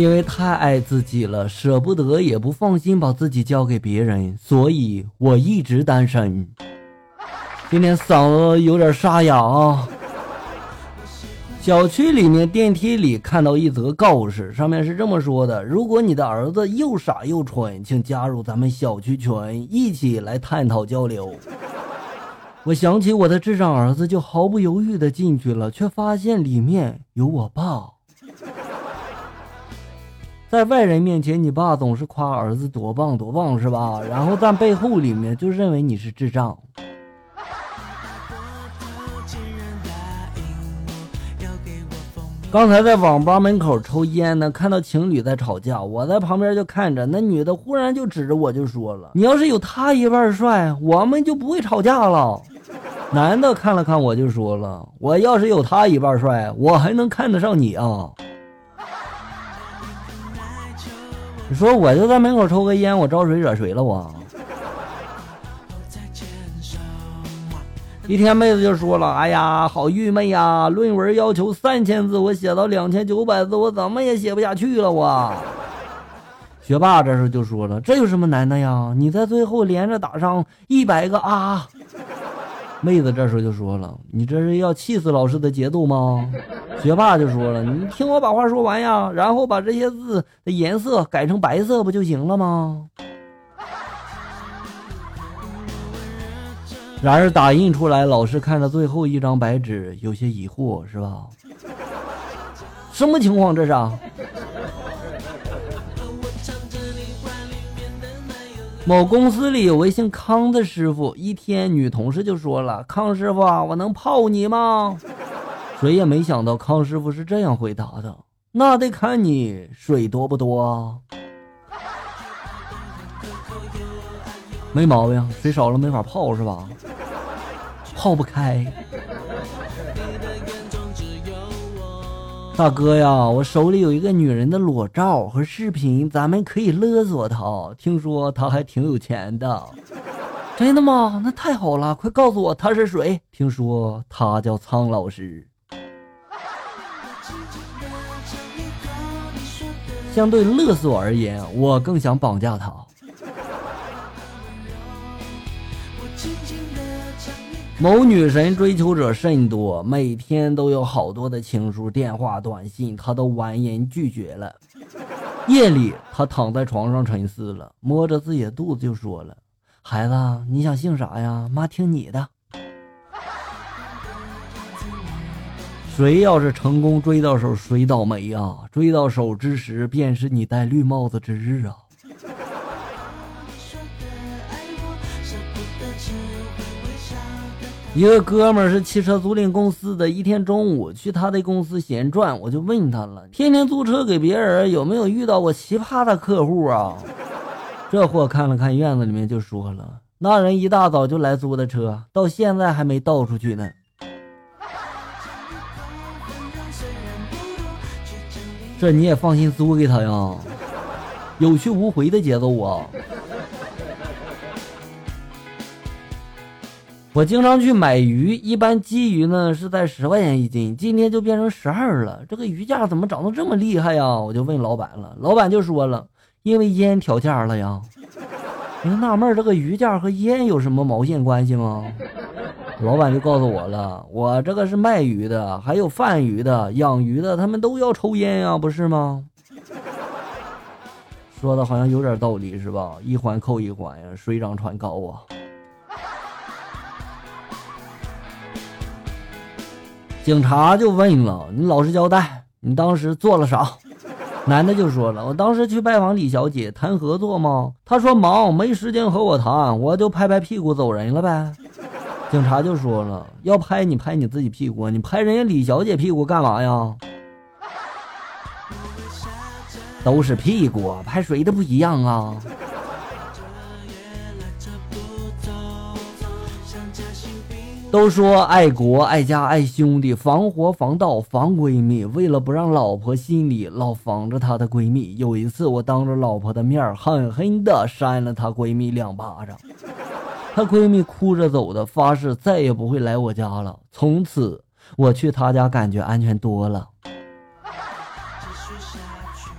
因为太爱自己了，舍不得也不放心把自己交给别人，所以我一直单身。今天嗓子有点沙哑啊。小区里面电梯里看到一则告示，上面是这么说的：如果你的儿子又傻又蠢，请加入咱们小区群，一起来探讨交流。我想起我的智障儿子，就毫不犹豫的进去了，却发现里面有我爸。在外人面前，你爸总是夸儿子多棒多棒，是吧？然后在背后里面就认为你是智障。刚才在网吧门口抽烟呢，看到情侣在吵架，我在旁边就看着。那女的忽然就指着我就说了：“你要是有他一半帅，我们就不会吵架了。”男的看了看我就说了：“我要是有他一半帅，我还能看得上你啊？”你说我就在门口抽个烟，我招谁惹谁了我？一天，妹子就说了：“哎呀，好郁闷呀！论文要求三千字，我写到两千九百字，我怎么也写不下去了。”我学霸这时候就说了：“这有什么难的呀？你在最后连着打上一百个啊！”妹子这时候就说了：“你这是要气死老师的节奏吗？”学霸就说了：“你听我把话说完呀，然后把这些字的颜色改成白色不就行了吗？”然而打印出来，老师看着最后一张白纸，有些疑惑，是吧？什么情况这是？某公司里有位姓康的师傅，一天女同事就说了：“康师傅，我能泡你吗？”谁也没想到康师傅是这样回答的：“那得看你水多不多啊。”没毛病，水少了没法泡是吧？泡不开。大哥呀，我手里有一个女人的裸照和视频，咱们可以勒索她。听说她还挺有钱的。真的吗？那太好了，快告诉我她是谁？听说她叫苍老师。相对勒索而言，我更想绑架她。某女神追求者甚多，每天都有好多的情书、电话、短信，她都婉言拒绝了。夜里，她躺在床上沉思了，摸着自己的肚子就说了：“孩子，你想姓啥呀？妈听你的。”谁要是成功追到手，谁倒霉呀？追到手之时，便是你戴绿帽子之日啊！一个哥们儿是汽车租赁公司的，一天中午去他的公司闲转，我就问他了：天天租车给别人，有没有遇到过奇葩的客户啊？这货看了看院子里面，就说了：那人一大早就来租的车，到现在还没倒出去呢。这你也放心租给他呀？有去无回的节奏啊！我经常去买鱼，一般鲫鱼呢是在十块钱一斤，今天就变成十二了。这个鱼价怎么涨得这么厉害呀？我就问老板了，老板就说了，因为烟调价了呀。我就纳闷，这个鱼价和烟有什么毛线关系吗？老板就告诉我了，我这个是卖鱼的，还有贩鱼的、养鱼的，他们都要抽烟呀，不是吗？说的好像有点道理是吧？一环扣一环呀，水涨船高啊。警察就问了：“你老实交代，你当时做了啥？”男的就说了：“我当时去拜访李小姐谈合作吗？他说忙，没时间和我谈，我就拍拍屁股走人了呗。”警察就说了：“要拍你拍你自己屁股，你拍人家李小姐屁股干嘛呀？都是屁股，拍谁的不一样啊？”都说爱国、爱家、爱兄弟，防火、防盗、防闺蜜。为了不让老婆心里老防着她的闺蜜，有一次我当着老婆的面狠狠地扇了她闺蜜两巴掌，她闺蜜哭着走的，发誓再也不会来我家了。从此我去她家感觉安全多了。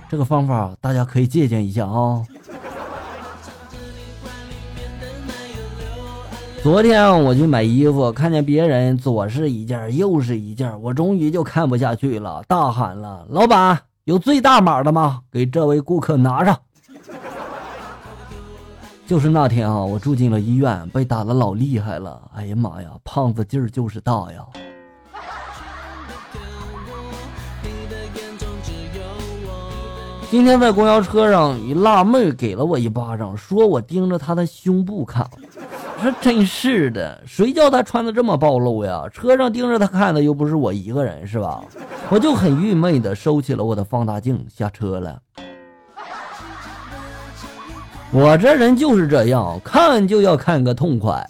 这个方法大家可以借鉴一下啊。昨天我去买衣服，看见别人左是一件，右是一件，我终于就看不下去了，大喊了：“老板，有最大码的吗？给这位顾客拿上。”就是那天啊，我住进了医院，被打的老厉害了。哎呀妈呀，胖子劲儿就是大呀！今天在公交车上，一辣妹给了我一巴掌，说我盯着她的胸部看。说真是的，谁叫她穿的这么暴露呀？车上盯着她看的又不是我一个人，是吧？我就很郁闷的收起了我的放大镜，下车了。我这人就是这样，看就要看个痛快。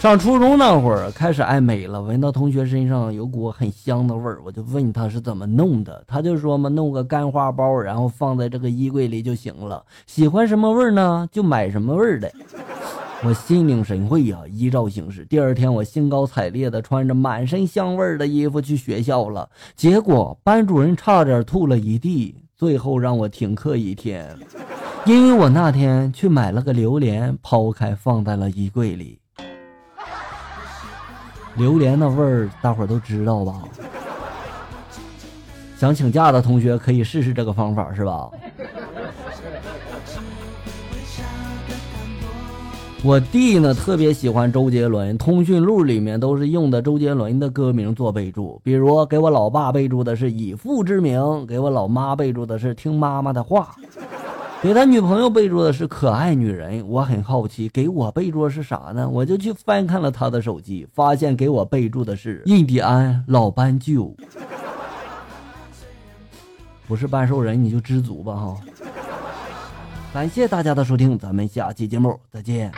上初中那会儿开始爱美了，闻到同学身上有股很香的味儿，我就问他是怎么弄的，他就说嘛，弄个干花包，然后放在这个衣柜里就行了。喜欢什么味儿呢，就买什么味儿的。我心领神会呀，依照行事。第二天，我兴高采烈的穿着满身香味的衣服去学校了，结果班主任差点吐了一地，最后让我停课一天，因为我那天去买了个榴莲，抛开放在了衣柜里。榴莲的味儿，大伙儿都知道吧？想请假的同学可以试试这个方法，是吧？我弟呢特别喜欢周杰伦，通讯录里面都是用的周杰伦的歌名做备注，比如给我老爸备注的是以父之名，给我老妈备注的是听妈妈的话。给他女朋友备注的是可爱女人，我很好奇，给我备注的是啥呢？我就去翻看了他的手机，发现给我备注的是印第安老斑鸠，不是半兽人你就知足吧哈。感谢大家的收听，咱们下期节目再见。